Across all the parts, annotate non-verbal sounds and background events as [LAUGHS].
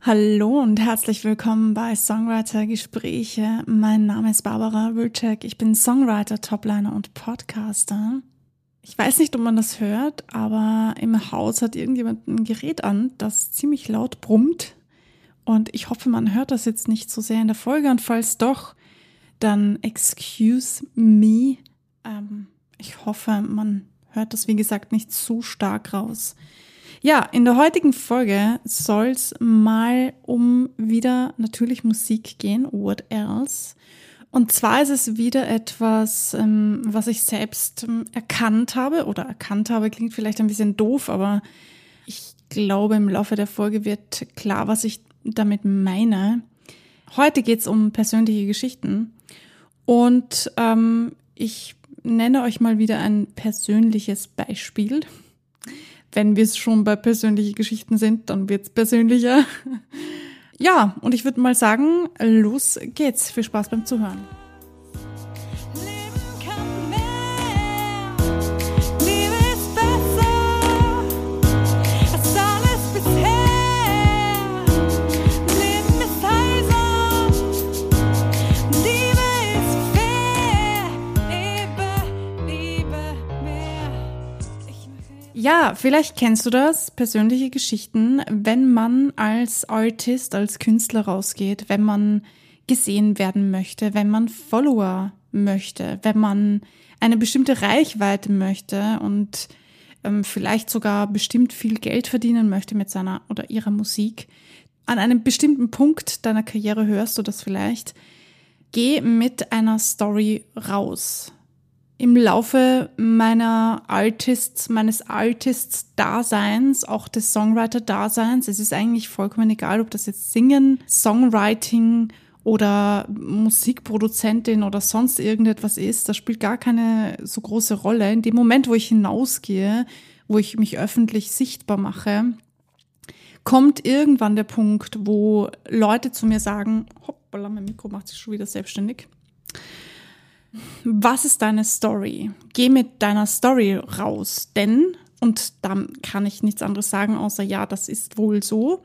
Hallo und herzlich willkommen bei Songwriter Gespräche. Mein Name ist Barbara Wilczek. Ich bin Songwriter, Topliner und Podcaster. Ich weiß nicht, ob man das hört, aber im Haus hat irgendjemand ein Gerät an, das ziemlich laut brummt. Und ich hoffe, man hört das jetzt nicht so sehr in der Folge. Und falls doch, dann excuse me. Ähm, ich hoffe, man hört das, wie gesagt, nicht zu stark raus. Ja, in der heutigen Folge soll es mal um wieder natürlich Musik gehen, what else. Und zwar ist es wieder etwas, ähm, was ich selbst ähm, erkannt habe oder erkannt habe, klingt vielleicht ein bisschen doof, aber ich glaube, im Laufe der Folge wird klar, was ich damit meine. Heute geht es um persönliche Geschichten und ähm, ich nenne euch mal wieder ein persönliches Beispiel wenn wir es schon bei persönlichen Geschichten sind, dann wird es persönlicher. [LAUGHS] Ja, und ich würde mal sagen, los geht's. Viel Spaß beim Zuhören. Ja, vielleicht kennst du das, persönliche Geschichten, wenn man als Artist, als Künstler rausgeht, wenn man gesehen werden möchte, wenn man Follower möchte, wenn man eine bestimmte Reichweite möchte und ähm, vielleicht sogar bestimmt viel Geld verdienen möchte mit seiner oder ihrer Musik. An einem bestimmten Punkt deiner Karriere hörst du das vielleicht. Geh mit einer Story raus im Laufe meiner Artists, meines Artists-Daseins, auch des Songwriter-Daseins, es ist eigentlich vollkommen egal, ob das jetzt Singen, Songwriting oder Musikproduzentin oder sonst irgendetwas ist, das spielt gar keine so große Rolle. In dem Moment, wo ich hinausgehe, wo ich mich öffentlich sichtbar mache, kommt irgendwann der Punkt, wo Leute zu mir sagen, hoppala, mein Mikro macht sich schon wieder selbstständig was ist deine Story? Geh mit deiner Story raus, denn, und dann kann ich nichts anderes sagen, außer ja, das ist wohl so.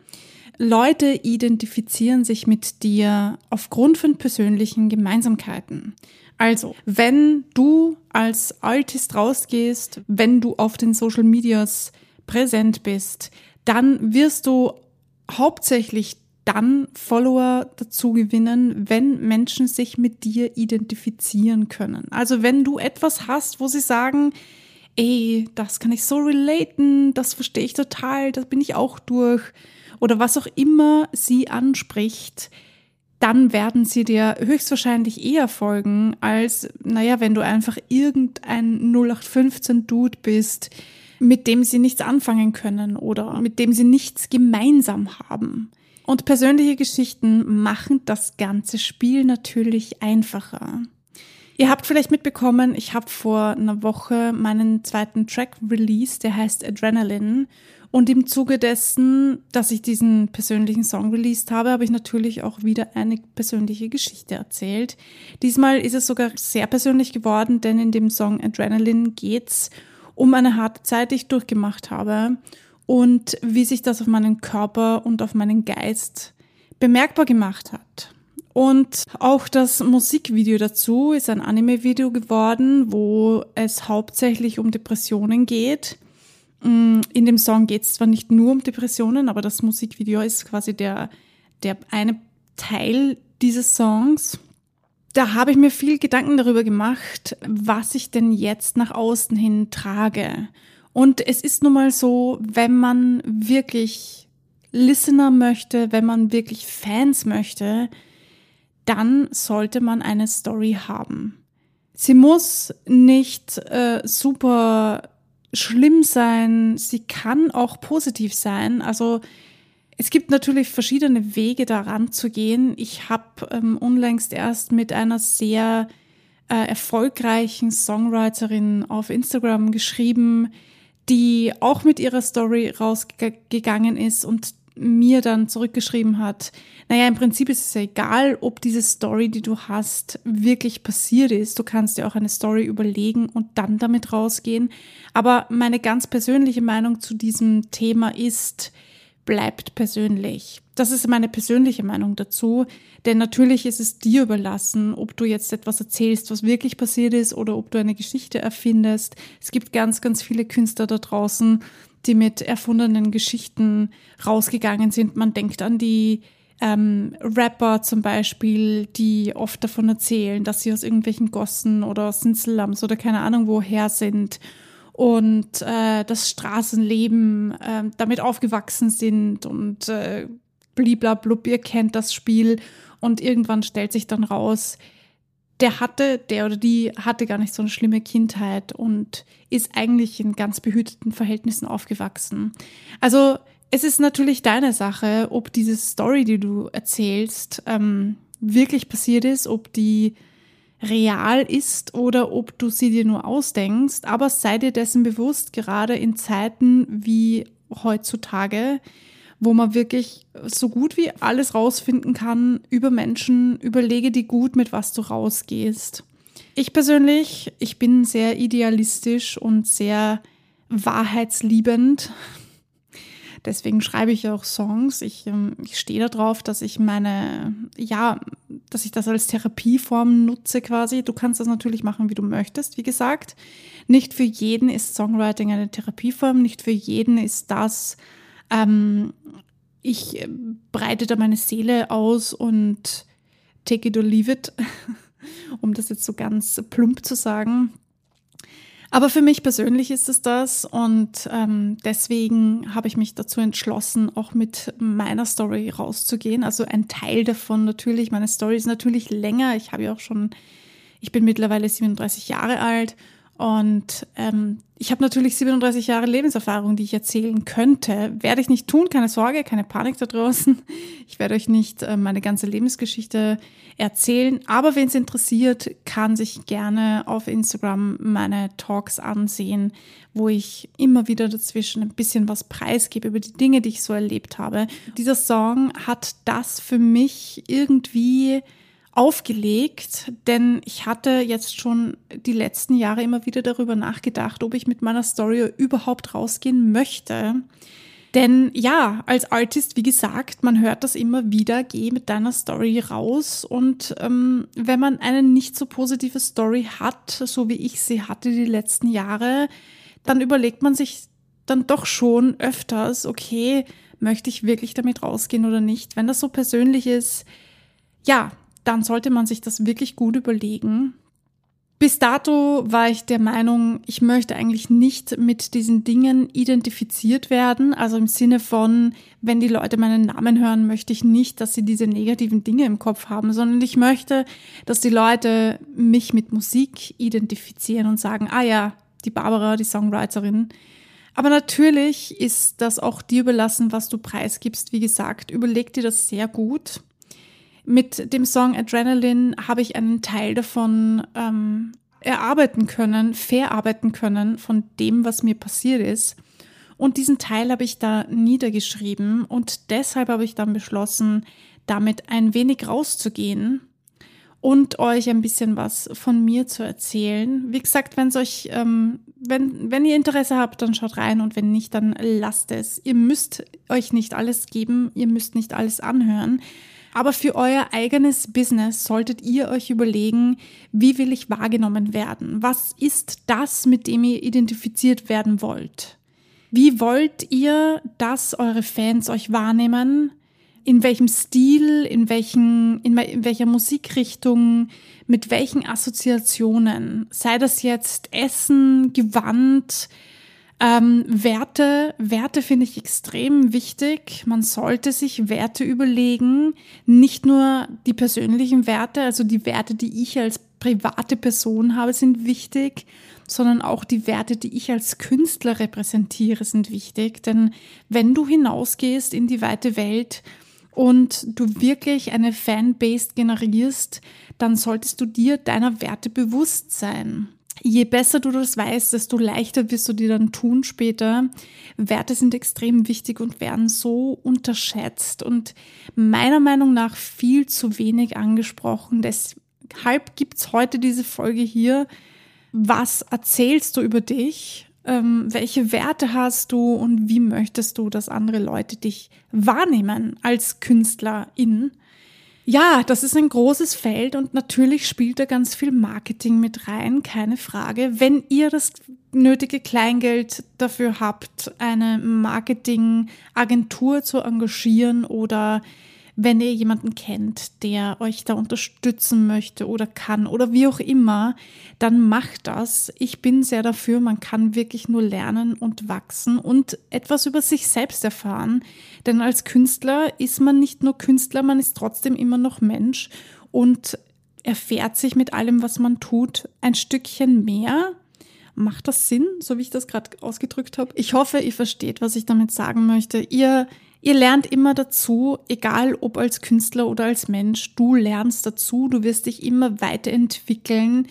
Leute identifizieren sich mit dir aufgrund von persönlichen Gemeinsamkeiten. Also, wenn du als Artist rausgehst, wenn du auf den Social Medias präsent bist, dann wirst du hauptsächlich dann Follower dazu gewinnen, wenn Menschen sich mit dir identifizieren können. Also wenn du etwas hast, wo sie sagen, ey, das kann ich so relaten, das verstehe ich total, das bin ich auch durch oder was auch immer sie anspricht, dann werden sie dir höchstwahrscheinlich eher folgen, als, naja, wenn du einfach irgendein 0815-Dude bist, mit dem sie nichts anfangen können oder mit dem sie nichts gemeinsam haben. Und persönliche Geschichten machen das ganze Spiel natürlich einfacher. Ihr habt vielleicht mitbekommen, ich habe vor einer Woche meinen zweiten Track released, der heißt Adrenaline. Und im Zuge dessen, dass ich diesen persönlichen Song released habe, habe ich natürlich auch wieder eine persönliche Geschichte erzählt. Diesmal ist es sogar sehr persönlich geworden, denn in dem Song Adrenaline geht's um eine harte Zeit, die ich durchgemacht habe und wie sich das auf meinen Körper und auf meinen Geist bemerkbar gemacht hat. Und auch das Musikvideo dazu ist ein Anime-Video geworden, wo es hauptsächlich um Depressionen geht. Mm, in dem Song geht es zwar nicht nur um Depressionen, aber das Musikvideo ist quasi der, der eine Teil dieses Songs. Da habe ich mir viel Gedanken darüber gemacht, was ich denn jetzt nach außen hin trage und es ist nun mal so, wenn man wirklich Listener möchte, wenn man wirklich Fans möchte, dann sollte man eine Story haben. Sie muss nicht äh, super schlimm sein, sie kann auch positiv sein. Also es gibt natürlich verschiedene Wege daran zu gehen. Ich habe ähm, unlängst erst mit einer sehr äh, erfolgreichen Songwriterin auf Instagram geschrieben, die auch mit ihrer Story rausgegangen ist und mir dann zurückgeschrieben hat, naja, im Prinzip ist es ja egal, ob diese Story, die du hast, wirklich passiert ist. Du kannst dir auch eine Story überlegen und dann damit rausgehen. Aber meine ganz persönliche Meinung zu diesem Thema ist, bleibt persönlich. Das ist meine persönliche Meinung dazu, denn natürlich ist es dir überlassen, ob du jetzt etwas erzählst, was wirklich passiert ist oder ob du eine Geschichte erfindest. Es gibt ganz, ganz viele Künstler da draußen, die mit erfundenen Geschichten rausgegangen sind. Man denkt an die ähm, Rapper zum Beispiel, die oft davon erzählen, dass sie aus irgendwelchen Gossen oder aus oder keine Ahnung woher sind und äh, das Straßenleben äh, damit aufgewachsen sind und äh, bliblablub, ihr kennt das Spiel und irgendwann stellt sich dann raus, der hatte, der oder die hatte gar nicht so eine schlimme Kindheit und ist eigentlich in ganz behüteten Verhältnissen aufgewachsen. Also es ist natürlich deine Sache, ob diese Story, die du erzählst, ähm, wirklich passiert ist, ob die real ist oder ob du sie dir nur ausdenkst. Aber sei dir dessen bewusst, gerade in Zeiten wie heutzutage, wo man wirklich so gut wie alles rausfinden kann über Menschen, überlege dir gut, mit was du rausgehst. Ich persönlich, ich bin sehr idealistisch und sehr wahrheitsliebend. Deswegen schreibe ich auch Songs. Ich, ähm, ich stehe darauf, dass ich meine, ja, dass ich das als Therapieform nutze quasi. Du kannst das natürlich machen, wie du möchtest, wie gesagt. Nicht für jeden ist Songwriting eine Therapieform, nicht für jeden ist das, ähm, ich äh, breite da meine Seele aus und take it or leave it, [LAUGHS] um das jetzt so ganz plump zu sagen. Aber für mich persönlich ist es das und ähm, deswegen habe ich mich dazu entschlossen, auch mit meiner Story rauszugehen. Also ein Teil davon natürlich. Meine Story ist natürlich länger. Ich habe ja auch schon, ich bin mittlerweile 37 Jahre alt und ähm, ich habe natürlich 37 Jahre Lebenserfahrung, die ich erzählen könnte. Werde ich nicht tun, keine Sorge, keine Panik da draußen. Ich werde euch nicht äh, meine ganze Lebensgeschichte erzählen. Aber wen es interessiert, kann sich gerne auf Instagram meine Talks ansehen, wo ich immer wieder dazwischen ein bisschen was preisgebe über die Dinge, die ich so erlebt habe. Dieser Song hat das für mich irgendwie aufgelegt, denn ich hatte jetzt schon die letzten Jahre immer wieder darüber nachgedacht, ob ich mit meiner Story überhaupt rausgehen möchte. Denn ja, als Artist, wie gesagt, man hört das immer wieder, geh mit deiner Story raus. Und ähm, wenn man eine nicht so positive Story hat, so wie ich sie hatte die letzten Jahre, dann überlegt man sich dann doch schon öfters, okay, möchte ich wirklich damit rausgehen oder nicht? Wenn das so persönlich ist, ja, dann sollte man sich das wirklich gut überlegen. Bis dato war ich der Meinung, ich möchte eigentlich nicht mit diesen Dingen identifiziert werden. Also im Sinne von, wenn die Leute meinen Namen hören, möchte ich nicht, dass sie diese negativen Dinge im Kopf haben, sondern ich möchte, dass die Leute mich mit Musik identifizieren und sagen, ah ja, die Barbara, die Songwriterin. Aber natürlich ist das auch dir überlassen, was du preisgibst. Wie gesagt, überleg dir das sehr gut. Mit dem Song Adrenaline habe ich einen Teil davon ähm, erarbeiten können, verarbeiten können von dem, was mir passiert ist. Und diesen Teil habe ich da niedergeschrieben und deshalb habe ich dann beschlossen, damit ein wenig rauszugehen und euch ein bisschen was von mir zu erzählen. Wie gesagt, wenn es euch, ähm, wenn, wenn ihr Interesse habt, dann schaut rein und wenn nicht, dann lasst es. Ihr müsst euch nicht alles geben, ihr müsst nicht alles anhören. Aber für euer eigenes Business solltet ihr euch überlegen, wie will ich wahrgenommen werden? Was ist das, mit dem ihr identifiziert werden wollt? Wie wollt ihr, dass eure Fans euch wahrnehmen? In welchem Stil, in, welchen, in, in welcher Musikrichtung, mit welchen Assoziationen? Sei das jetzt Essen, Gewand, ähm, Werte, Werte finde ich extrem wichtig. Man sollte sich Werte überlegen, nicht nur die persönlichen Werte, also die Werte, die ich als private Person habe, sind wichtig, sondern auch die Werte, die ich als Künstler repräsentiere, sind wichtig. Denn wenn du hinausgehst in die weite Welt und du wirklich eine Fanbase generierst, dann solltest du dir deiner Werte bewusst sein je besser du das weißt, desto leichter wirst du dir dann tun später. Werte sind extrem wichtig und werden so unterschätzt und meiner Meinung nach viel zu wenig angesprochen. Deshalb gibt's heute diese Folge hier. Was erzählst du über dich? Ähm, welche Werte hast du und wie möchtest du, dass andere Leute dich wahrnehmen als Künstlerin? Ja, das ist ein großes Feld und natürlich spielt da ganz viel Marketing mit rein, keine Frage. Wenn ihr das nötige Kleingeld dafür habt, eine Marketingagentur zu engagieren oder wenn ihr jemanden kennt, der euch da unterstützen möchte oder kann oder wie auch immer, dann macht das. Ich bin sehr dafür, man kann wirklich nur lernen und wachsen und etwas über sich selbst erfahren. Denn als Künstler ist man nicht nur Künstler, man ist trotzdem immer noch Mensch und erfährt sich mit allem, was man tut, ein Stückchen mehr. Macht das Sinn, so wie ich das gerade ausgedrückt habe? Ich hoffe, ihr versteht, was ich damit sagen möchte. Ihr Ihr lernt immer dazu, egal ob als Künstler oder als Mensch, du lernst dazu, du wirst dich immer weiterentwickeln.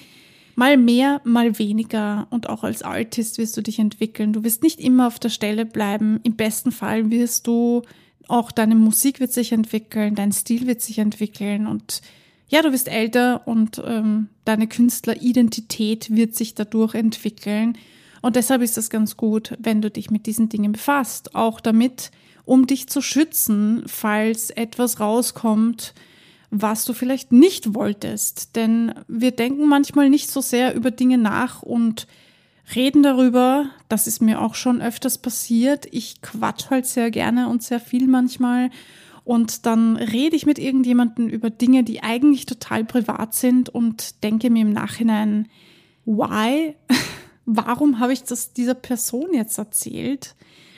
Mal mehr, mal weniger und auch als Artist wirst du dich entwickeln. Du wirst nicht immer auf der Stelle bleiben. Im besten Fall wirst du auch deine Musik wird sich entwickeln, dein Stil wird sich entwickeln und ja, du wirst älter und ähm, deine Künstleridentität wird sich dadurch entwickeln. Und deshalb ist es ganz gut, wenn du dich mit diesen Dingen befasst, auch damit um dich zu schützen, falls etwas rauskommt, was du vielleicht nicht wolltest. Denn wir denken manchmal nicht so sehr über Dinge nach und reden darüber. Das ist mir auch schon öfters passiert. Ich quatsch halt sehr gerne und sehr viel manchmal. Und dann rede ich mit irgendjemandem über Dinge, die eigentlich total privat sind und denke mir im Nachhinein, why? [LAUGHS] Warum habe ich das dieser Person jetzt erzählt?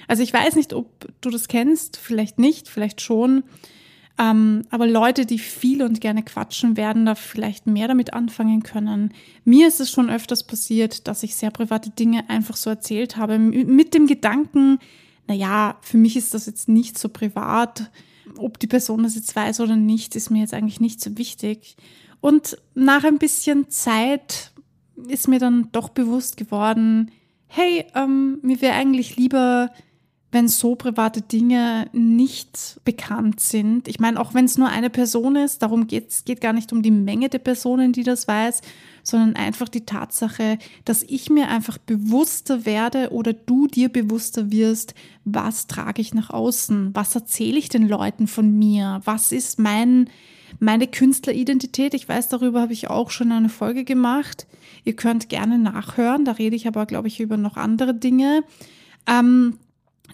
Also ich weiß nicht, ob du das kennst, vielleicht nicht, vielleicht schon. Ähm, aber Leute, die viel und gerne quatschen, werden da vielleicht mehr damit anfangen können. Mir ist es schon öfters passiert, dass ich sehr private Dinge einfach so erzählt habe, mit dem Gedanken, naja, für mich ist das jetzt nicht so privat. Ob die Person das jetzt weiß oder nicht, ist mir jetzt eigentlich nicht so wichtig. Und nach ein bisschen Zeit ist mir dann doch bewusst geworden, hey, ähm, mir wäre eigentlich lieber, wenn so private Dinge nicht bekannt sind. Ich meine, auch wenn es nur eine Person ist, darum geht es geht gar nicht um die Menge der Personen, die das weiß, sondern einfach die Tatsache, dass ich mir einfach bewusster werde oder du dir bewusster wirst, was trage ich nach außen, was erzähle ich den Leuten von mir, was ist mein meine Künstleridentität. Ich weiß, darüber habe ich auch schon eine Folge gemacht. Ihr könnt gerne nachhören. Da rede ich aber, glaube ich, über noch andere Dinge. Ähm,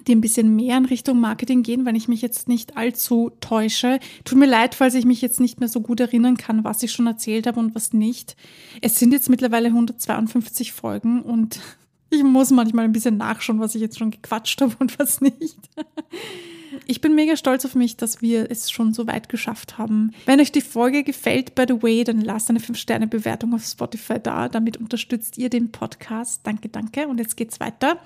die ein bisschen mehr in Richtung Marketing gehen, wenn ich mich jetzt nicht allzu täusche. Tut mir leid, falls ich mich jetzt nicht mehr so gut erinnern kann, was ich schon erzählt habe und was nicht. Es sind jetzt mittlerweile 152 Folgen und [LAUGHS] ich muss manchmal ein bisschen nachschauen, was ich jetzt schon gequatscht habe und was nicht. Ich bin mega stolz auf mich, dass wir es schon so weit geschafft haben. Wenn euch die Folge gefällt, by the way, dann lasst eine 5-Sterne-Bewertung auf Spotify da. Damit unterstützt ihr den Podcast. Danke, danke. Und jetzt geht's weiter.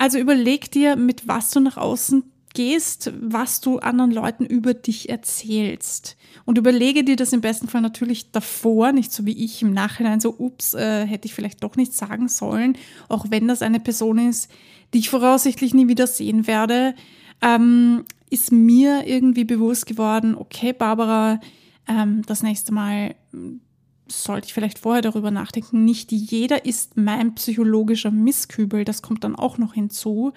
Also überleg dir, mit was du nach außen gehst, was du anderen Leuten über dich erzählst. Und überlege dir das im besten Fall natürlich davor, nicht so wie ich im Nachhinein so, ups, äh, hätte ich vielleicht doch nicht sagen sollen, auch wenn das eine Person ist, die ich voraussichtlich nie wieder sehen werde, ähm, ist mir irgendwie bewusst geworden, okay, Barbara, ähm, das nächste Mal sollte ich vielleicht vorher darüber nachdenken, nicht jeder ist mein psychologischer Misskübel, das kommt dann auch noch hinzu.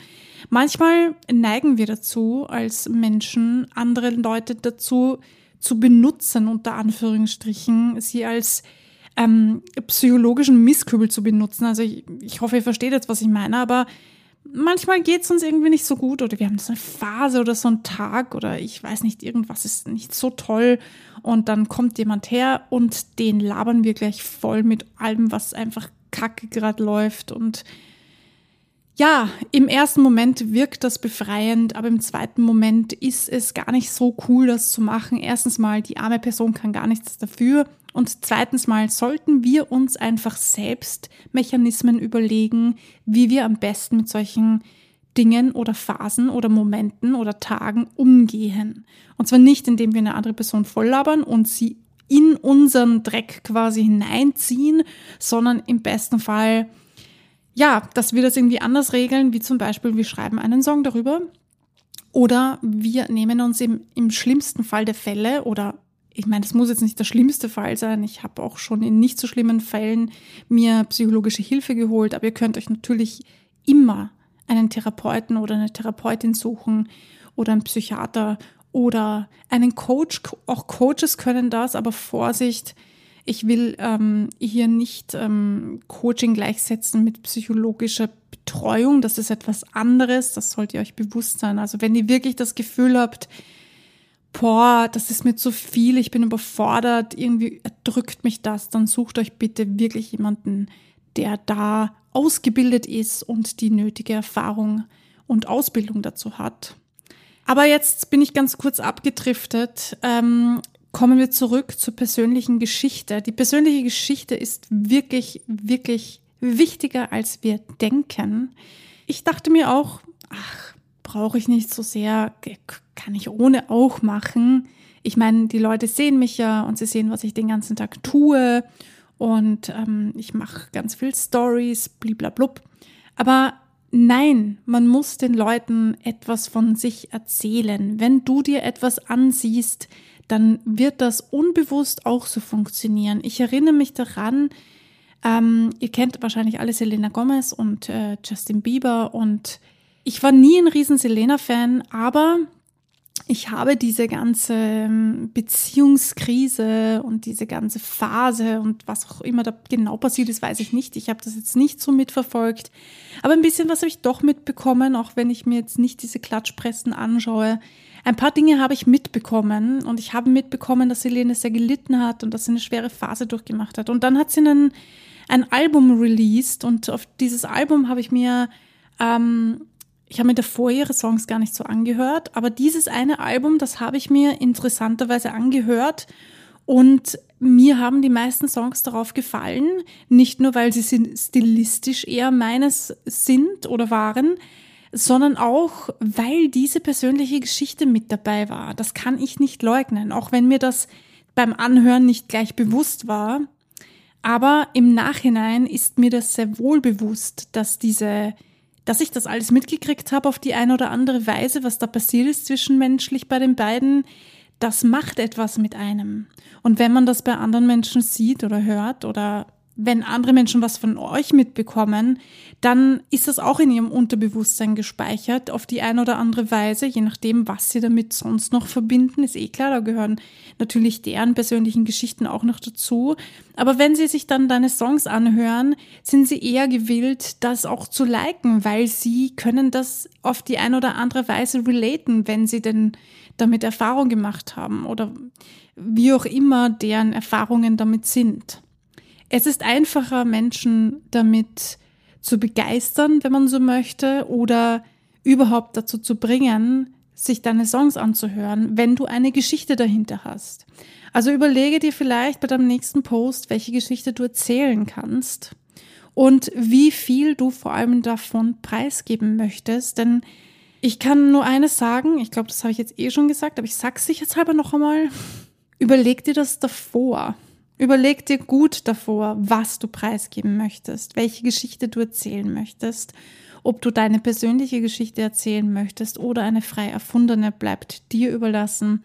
Manchmal neigen wir dazu, als Menschen andere Leute dazu zu benutzen, unter Anführungsstrichen, sie als ähm, psychologischen Misskübel zu benutzen. Also ich, ich hoffe, ihr versteht jetzt, was ich meine, aber manchmal geht es uns irgendwie nicht so gut oder wir haben so eine Phase oder so einen Tag oder ich weiß nicht, irgendwas ist nicht so toll und dann kommt jemand her und den labern wir gleich voll mit allem, was einfach kacke gerade läuft und ja, im ersten Moment wirkt das befreiend, aber im zweiten Moment ist es gar nicht so cool, das zu machen. Erstens mal, die arme Person kann gar nichts dafür. Und zweitens mal sollten wir uns einfach selbst Mechanismen überlegen, wie wir am besten mit solchen Dingen oder Phasen oder Momenten oder Tagen umgehen. Und zwar nicht, indem wir eine andere Person volllabern und sie in unseren Dreck quasi hineinziehen, sondern im besten Fall ja, dass wir das irgendwie anders regeln, wie zum Beispiel, wir schreiben einen Song darüber oder wir nehmen uns im, im schlimmsten Fall der Fälle oder ich meine, das muss jetzt nicht der schlimmste Fall sein. Ich habe auch schon in nicht so schlimmen Fällen mir psychologische Hilfe geholt, aber ihr könnt euch natürlich immer einen Therapeuten oder eine Therapeutin suchen oder einen Psychiater oder einen Coach. Auch Coaches können das, aber Vorsicht, ich will ähm, hier nicht ähm, Coaching gleichsetzen mit psychologischer Betreuung. Das ist etwas anderes. Das sollt ihr euch bewusst sein. Also wenn ihr wirklich das Gefühl habt, boah, das ist mir zu viel, ich bin überfordert, irgendwie erdrückt mich das, dann sucht euch bitte wirklich jemanden, der da ausgebildet ist und die nötige Erfahrung und Ausbildung dazu hat. Aber jetzt bin ich ganz kurz abgedriftet. Ähm, kommen wir zurück zur persönlichen Geschichte. Die persönliche Geschichte ist wirklich, wirklich wichtiger, als wir denken. Ich dachte mir auch, ach, brauche ich nicht so sehr, kann ich ohne auch machen. Ich meine, die Leute sehen mich ja und sie sehen, was ich den ganzen Tag tue und ähm, ich mache ganz viel Stories, bliblablub. Aber nein, man muss den Leuten etwas von sich erzählen. Wenn du dir etwas ansiehst, dann wird das unbewusst auch so funktionieren. Ich erinnere mich daran, ähm, ihr kennt wahrscheinlich alle Selena Gomez und äh, Justin Bieber und ich war nie ein riesen Selena-Fan, aber ich habe diese ganze ähm, Beziehungskrise und diese ganze Phase und was auch immer da genau passiert ist, weiß ich nicht. Ich habe das jetzt nicht so mitverfolgt. Aber ein bisschen was habe ich doch mitbekommen, auch wenn ich mir jetzt nicht diese Klatschpressen anschaue. Ein paar Dinge habe ich mitbekommen und ich habe mitbekommen, dass Helene sehr gelitten hat und dass sie eine schwere Phase durchgemacht hat. Und dann hat sie einen, ein Album released und auf dieses Album habe ich mir ähm, ich habe mir davor ihre Songs gar nicht so angehört, aber dieses eine Album, das habe ich mir interessanterweise angehört und mir haben die meisten Songs darauf gefallen, nicht nur weil sie stilistisch eher meines sind oder waren, sondern auch weil diese persönliche Geschichte mit dabei war. Das kann ich nicht leugnen, auch wenn mir das beim Anhören nicht gleich bewusst war. Aber im Nachhinein ist mir das sehr wohl bewusst, dass diese dass ich das alles mitgekriegt habe auf die eine oder andere Weise, was da passiert ist zwischenmenschlich bei den beiden, das macht etwas mit einem. Und wenn man das bei anderen Menschen sieht oder hört oder wenn andere Menschen was von euch mitbekommen, dann ist das auch in ihrem Unterbewusstsein gespeichert auf die eine oder andere Weise, je nachdem, was sie damit sonst noch verbinden. Ist eh klar, da gehören natürlich deren persönlichen Geschichten auch noch dazu. Aber wenn sie sich dann deine Songs anhören, sind sie eher gewillt, das auch zu liken, weil sie können das auf die eine oder andere Weise relaten, wenn sie denn damit Erfahrung gemacht haben oder wie auch immer deren Erfahrungen damit sind. Es ist einfacher, Menschen damit zu begeistern, wenn man so möchte, oder überhaupt dazu zu bringen, sich deine Songs anzuhören, wenn du eine Geschichte dahinter hast. Also überlege dir vielleicht bei deinem nächsten Post, welche Geschichte du erzählen kannst und wie viel du vor allem davon preisgeben möchtest, denn ich kann nur eines sagen, ich glaube, das habe ich jetzt eh schon gesagt, aber ich sag's sicherheitshalber noch einmal. Überleg dir das davor. Überleg dir gut davor, was du preisgeben möchtest, welche Geschichte du erzählen möchtest. Ob du deine persönliche Geschichte erzählen möchtest oder eine frei erfundene, bleibt dir überlassen.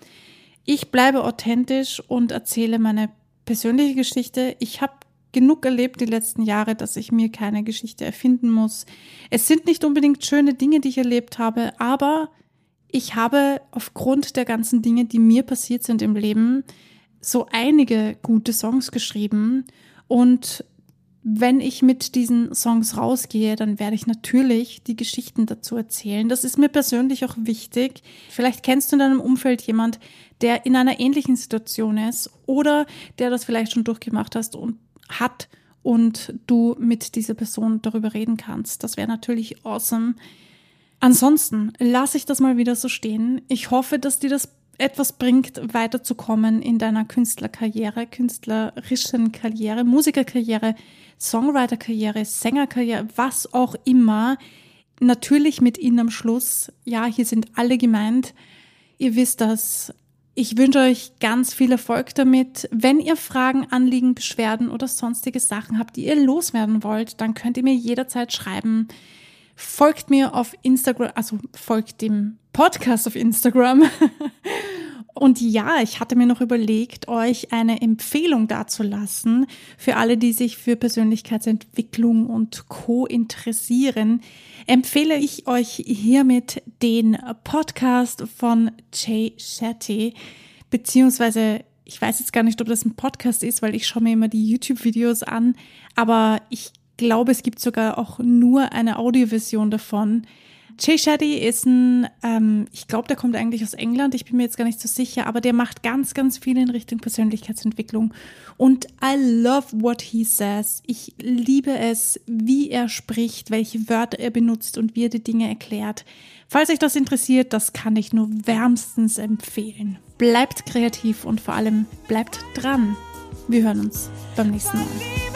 Ich bleibe authentisch und erzähle meine persönliche Geschichte. Ich habe genug erlebt die letzten Jahre, dass ich mir keine Geschichte erfinden muss. Es sind nicht unbedingt schöne Dinge, die ich erlebt habe, aber ich habe aufgrund der ganzen Dinge, die mir passiert sind im Leben, so einige gute Songs geschrieben und wenn ich mit diesen Songs rausgehe, dann werde ich natürlich die Geschichten dazu erzählen. Das ist mir persönlich auch wichtig. Vielleicht kennst du in deinem Umfeld jemand, der in einer ähnlichen Situation ist oder der das vielleicht schon durchgemacht hast und hat und du mit dieser Person darüber reden kannst. Das wäre natürlich awesome. Ansonsten lasse ich das mal wieder so stehen. Ich hoffe, dass dir das etwas bringt, weiterzukommen in deiner Künstlerkarriere, künstlerischen Karriere, Musikerkarriere, Songwriterkarriere, Sängerkarriere, was auch immer. Natürlich mit Ihnen am Schluss. Ja, hier sind alle gemeint. Ihr wisst das. Ich wünsche euch ganz viel Erfolg damit. Wenn ihr Fragen, Anliegen, Beschwerden oder sonstige Sachen habt, die ihr loswerden wollt, dann könnt ihr mir jederzeit schreiben. Folgt mir auf Instagram, also folgt dem Podcast auf Instagram [LAUGHS] Und ja, ich hatte mir noch überlegt, euch eine Empfehlung dazulassen für alle, die sich für Persönlichkeitsentwicklung und Co interessieren. Empfehle ich euch hiermit den Podcast von Jay Shetty, beziehungsweise ich weiß jetzt gar nicht, ob das ein Podcast ist, weil ich schaue mir immer die YouTube-Videos an, aber ich glaube, es gibt sogar auch nur eine Audioversion davon. Jay Shetty ist ein, ähm, ich glaube, der kommt eigentlich aus England, ich bin mir jetzt gar nicht so sicher, aber der macht ganz, ganz viel in Richtung Persönlichkeitsentwicklung. Und I love what he says. Ich liebe es, wie er spricht, welche Wörter er benutzt und wie er die Dinge erklärt. Falls euch das interessiert, das kann ich nur wärmstens empfehlen. Bleibt kreativ und vor allem bleibt dran. Wir hören uns beim nächsten Mal.